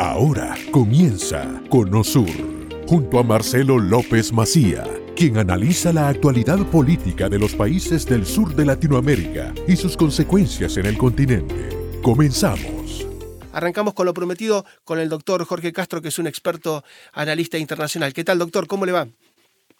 Ahora comienza Conosur, junto a Marcelo López Macía, quien analiza la actualidad política de los países del sur de Latinoamérica y sus consecuencias en el continente. Comenzamos. Arrancamos con lo prometido con el doctor Jorge Castro, que es un experto analista internacional. ¿Qué tal, doctor? ¿Cómo le va?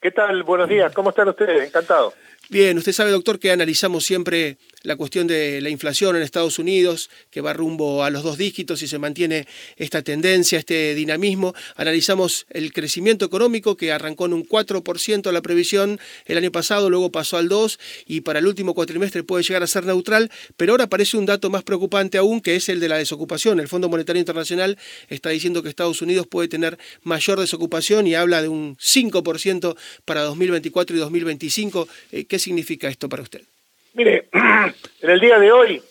¿Qué tal? Buenos días. ¿Cómo están ustedes? Encantado. Bien, usted sabe, doctor, que analizamos siempre la cuestión de la inflación en Estados Unidos, que va rumbo a los dos dígitos y se mantiene esta tendencia, este dinamismo. Analizamos el crecimiento económico que arrancó en un 4% la previsión el año pasado, luego pasó al 2% y para el último cuatrimestre puede llegar a ser neutral, pero ahora aparece un dato más preocupante aún, que es el de la desocupación. El Fondo Monetario Internacional está diciendo que Estados Unidos puede tener mayor desocupación y habla de un 5% para 2024 y 2025. Eh, ¿Qué significa esto para usted? Mire, en el día de hoy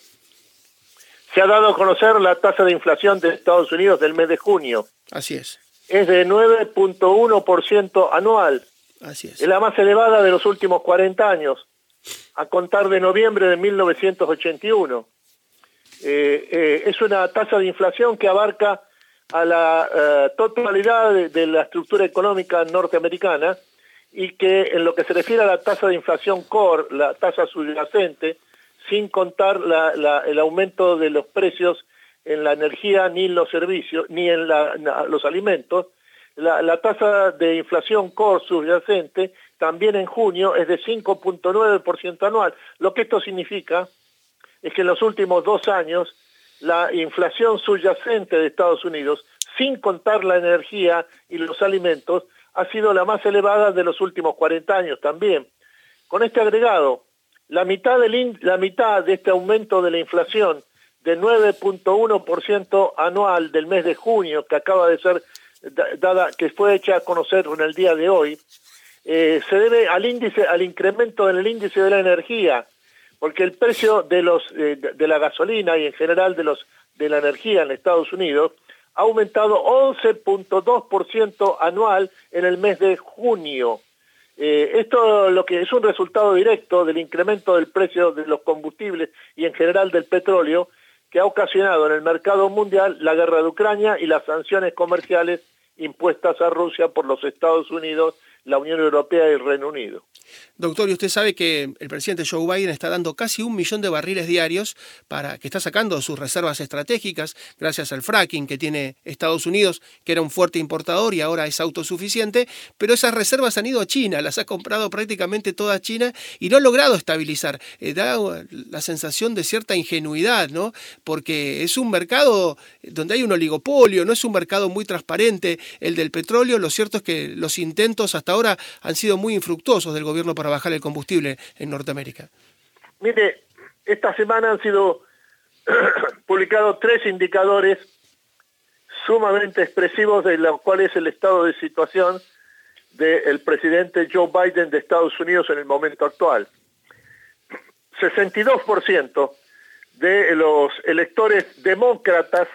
se ha dado a conocer la tasa de inflación de Estados Unidos del mes de junio. Así es. Es de 9.1% anual. Así es. Es la más elevada de los últimos 40 años, a contar de noviembre de 1981. Eh, eh, es una tasa de inflación que abarca a la eh, totalidad de, de la estructura económica norteamericana y que en lo que se refiere a la tasa de inflación core, la tasa subyacente, sin contar la, la, el aumento de los precios en la energía ni en los servicios, ni en la, los alimentos, la, la, tasa de inflación core subyacente también en junio es de 5.9% anual. Lo que esto significa es que en los últimos dos años la inflación subyacente de Estados Unidos, sin contar la energía y los alimentos, ha sido la más elevada de los últimos 40 años también. Con este agregado, la mitad, del la mitad de este aumento de la inflación de 9.1% anual del mes de junio, que acaba de ser dada, que fue hecha a conocer en el día de hoy, eh, se debe al índice, al incremento en el índice de la energía, porque el precio de los eh, de la gasolina y en general de los de la energía en Estados Unidos ha aumentado 11.2% anual en el mes de junio. Eh, esto lo que es un resultado directo del incremento del precio de los combustibles y en general del petróleo que ha ocasionado en el mercado mundial la guerra de Ucrania y las sanciones comerciales impuestas a Rusia por los Estados Unidos, la Unión Europea y el Reino Unido. Doctor, y usted sabe que el presidente Joe Biden está dando casi un millón de barriles diarios para que está sacando sus reservas estratégicas gracias al fracking que tiene Estados Unidos, que era un fuerte importador y ahora es autosuficiente, pero esas reservas han ido a China, las ha comprado prácticamente toda China y no ha logrado estabilizar. Eh, da la sensación de cierta ingenuidad, ¿no? Porque es un mercado donde hay un oligopolio, no es un mercado muy transparente el del petróleo. Lo cierto es que los intentos hasta ahora han sido muy infructuosos del gobierno para bajar el combustible en Norteamérica? Mire, esta semana han sido publicados tres indicadores sumamente expresivos de lo cual es el estado de situación del presidente Joe Biden de Estados Unidos en el momento actual. 62% de los electores demócratas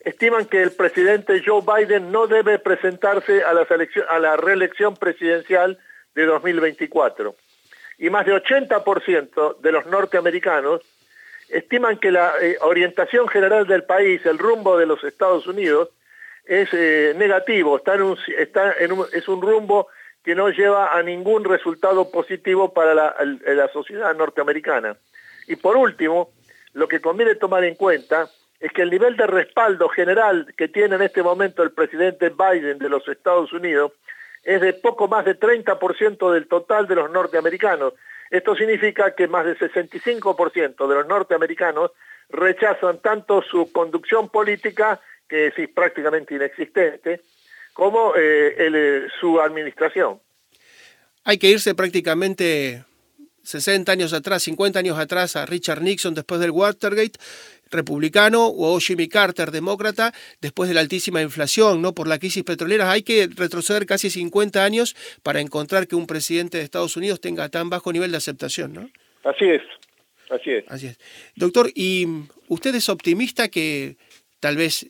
estiman que el presidente Joe Biden no debe presentarse a la, a la reelección presidencial de 2024. Y más de 80% de los norteamericanos estiman que la eh, orientación general del país, el rumbo de los Estados Unidos, es eh, negativo, está en un, está en un, es un rumbo que no lleva a ningún resultado positivo para la, la sociedad norteamericana. Y por último, lo que conviene tomar en cuenta es que el nivel de respaldo general que tiene en este momento el presidente Biden de los Estados Unidos es de poco más de 30% del total de los norteamericanos. Esto significa que más del 65% de los norteamericanos rechazan tanto su conducción política, que es prácticamente inexistente, como eh, eh, su administración. Hay que irse prácticamente 60 años atrás, 50 años atrás a Richard Nixon después del Watergate republicano o Jimmy Carter demócrata después de la altísima inflación, ¿no? Por la crisis petrolera. Hay que retroceder casi 50 años para encontrar que un presidente de Estados Unidos tenga tan bajo nivel de aceptación, ¿no? Así es. Así es. Así es. Doctor, ¿y usted es optimista que tal vez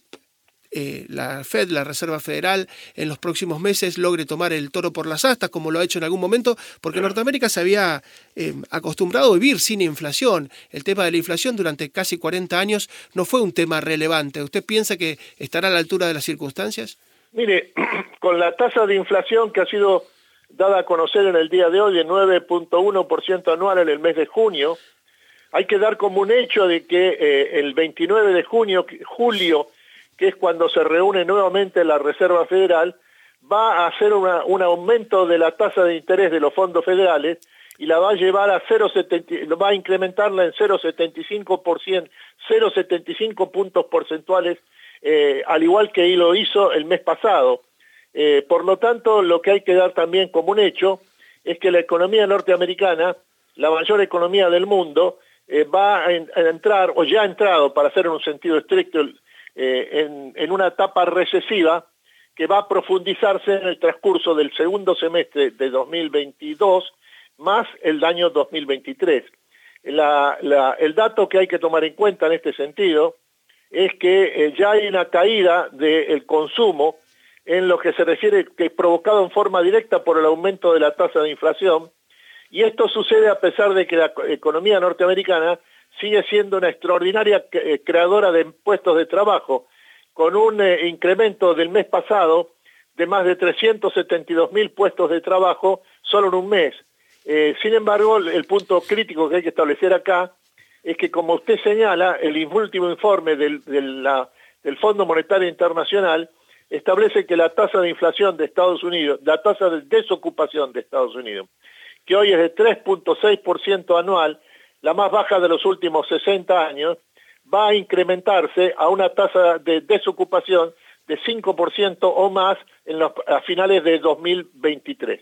eh, la Fed, la Reserva Federal, en los próximos meses logre tomar el toro por las astas, como lo ha hecho en algún momento, porque Norteamérica se había eh, acostumbrado a vivir sin inflación. El tema de la inflación durante casi 40 años no fue un tema relevante. ¿Usted piensa que estará a la altura de las circunstancias? Mire, con la tasa de inflación que ha sido dada a conocer en el día de hoy de 9.1% anual en el mes de junio, hay que dar como un hecho de que eh, el 29 de junio, julio, que es cuando se reúne nuevamente la Reserva Federal, va a hacer un aumento de la tasa de interés de los fondos federales y la va a llevar a 0,70, va a incrementarla en 0,75%, 0,75 puntos porcentuales, eh, al igual que lo hizo el mes pasado. Eh, por lo tanto, lo que hay que dar también como un hecho es que la economía norteamericana, la mayor economía del mundo, eh, va a, entrar, o ya ha entrado, para hacer en un sentido estricto, en, en una etapa recesiva que va a profundizarse en el transcurso del segundo semestre de 2022 más el año 2023. el dato que hay que tomar en cuenta en este sentido es que eh, ya hay una caída del consumo en lo que se refiere que es provocado en forma directa por el aumento de la tasa de inflación y esto sucede a pesar de que la economía norteamericana sigue siendo una extraordinaria eh, creadora de puestos de trabajo con un eh, incremento del mes pasado de más de 372 mil puestos de trabajo solo en un mes. Eh, sin embargo, el punto crítico que hay que establecer acá es que, como usted señala, el último informe del, del Fondo Monetario Internacional establece que la tasa de inflación de Estados Unidos, la tasa de desocupación de Estados Unidos, que hoy es de 3.6% anual, la más baja de los últimos 60 años, va a incrementarse a una tasa de desocupación de 5% o más en los, a finales de 2023.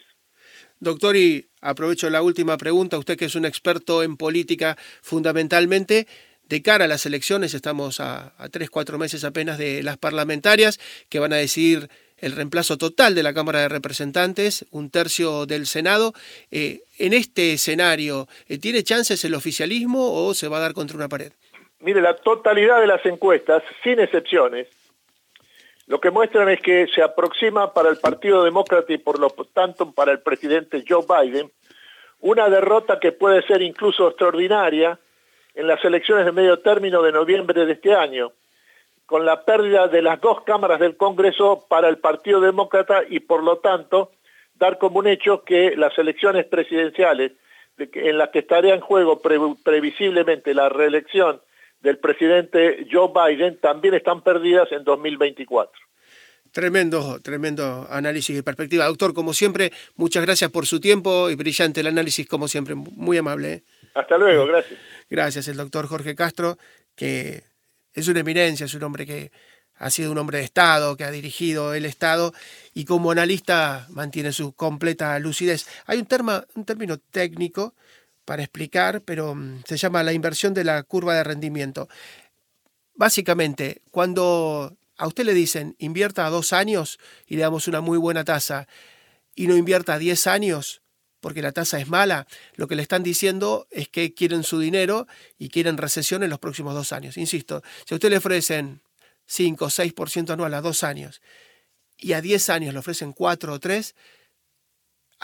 Doctor, y aprovecho la última pregunta, usted que es un experto en política fundamentalmente, de cara a las elecciones, estamos a, tres, cuatro meses apenas de las parlamentarias, que van a decidir el reemplazo total de la Cámara de Representantes, un tercio del Senado. Eh, en este escenario, eh, ¿tiene chances el oficialismo o se va a dar contra una pared? Mire, la totalidad de las encuestas, sin excepciones, lo que muestran es que se aproxima para el Partido Demócrata y por lo tanto para el presidente Joe Biden una derrota que puede ser incluso extraordinaria en las elecciones de medio término de noviembre de este año, con la pérdida de las dos cámaras del Congreso para el Partido Demócrata y por lo tanto dar como un hecho que las elecciones presidenciales en las que estaría en juego previsiblemente la reelección del presidente Joe Biden también están perdidas en 2024. Tremendo, tremendo análisis y perspectiva. Doctor, como siempre, muchas gracias por su tiempo y brillante el análisis, como siempre, muy amable. ¿eh? Hasta luego, gracias. Gracias, el doctor Jorge Castro, que es una eminencia, es un hombre que ha sido un hombre de Estado, que ha dirigido el Estado y como analista mantiene su completa lucidez. Hay un, término técnico para explicar, pero mm, se llama la inversión de la curva de rendimiento. Básicamente, cuando a usted le dicen invierta a dos años y le damos una muy buena tasa y no invierta a diez años porque la tasa es mala, lo que le están diciendo es que quieren su dinero y quieren recesión en los próximos dos años. Insisto, si a usted le ofrecen 5 o 6% anual a dos años y a diez años le ofrecen cuatro o tres,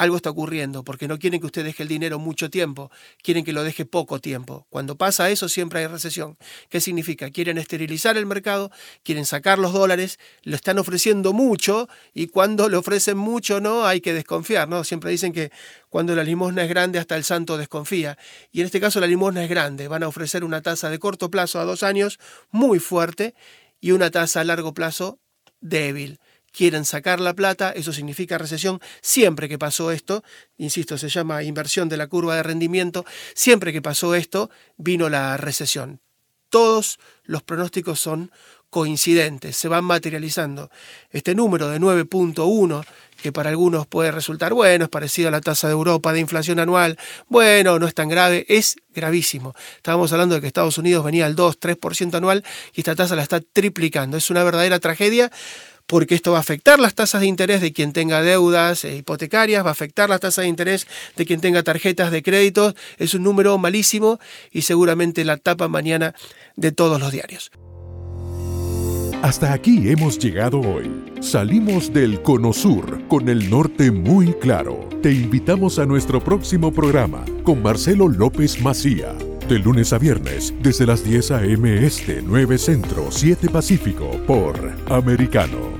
algo está ocurriendo, porque no quieren que usted deje el dinero mucho tiempo, quieren que lo deje poco tiempo. Cuando pasa eso siempre hay recesión. ¿Qué significa? Quieren esterilizar el mercado, quieren sacar los dólares, lo están ofreciendo mucho y cuando le ofrecen mucho no hay que desconfiar, ¿no? Siempre dicen que cuando la limosna es grande hasta el santo desconfía. Y en este caso la limosna es grande, van a ofrecer una tasa de corto plazo a dos años muy fuerte y una tasa a largo plazo débil quieren sacar la plata, eso significa recesión. Siempre que pasó esto, insisto, se llama inversión de la curva de rendimiento, siempre que pasó esto, vino la recesión. Todos los pronósticos son coincidentes, se van materializando. Este número de 9.1, que para algunos puede resultar bueno, es parecido a la tasa de Europa de inflación anual, bueno, no es tan grave, es gravísimo. Estábamos hablando de que Estados Unidos venía al 2-3% anual y esta tasa la está triplicando. Es una verdadera tragedia porque esto va a afectar las tasas de interés de quien tenga deudas eh, hipotecarias, va a afectar las tasas de interés de quien tenga tarjetas de crédito. Es un número malísimo y seguramente la tapa mañana de todos los diarios. Hasta aquí hemos llegado hoy. Salimos del Cono Sur con el norte muy claro. Te invitamos a nuestro próximo programa con Marcelo López Macía. De lunes a viernes, desde las 10 a.m. Este, 9 Centro, 7 Pacífico, por Americano.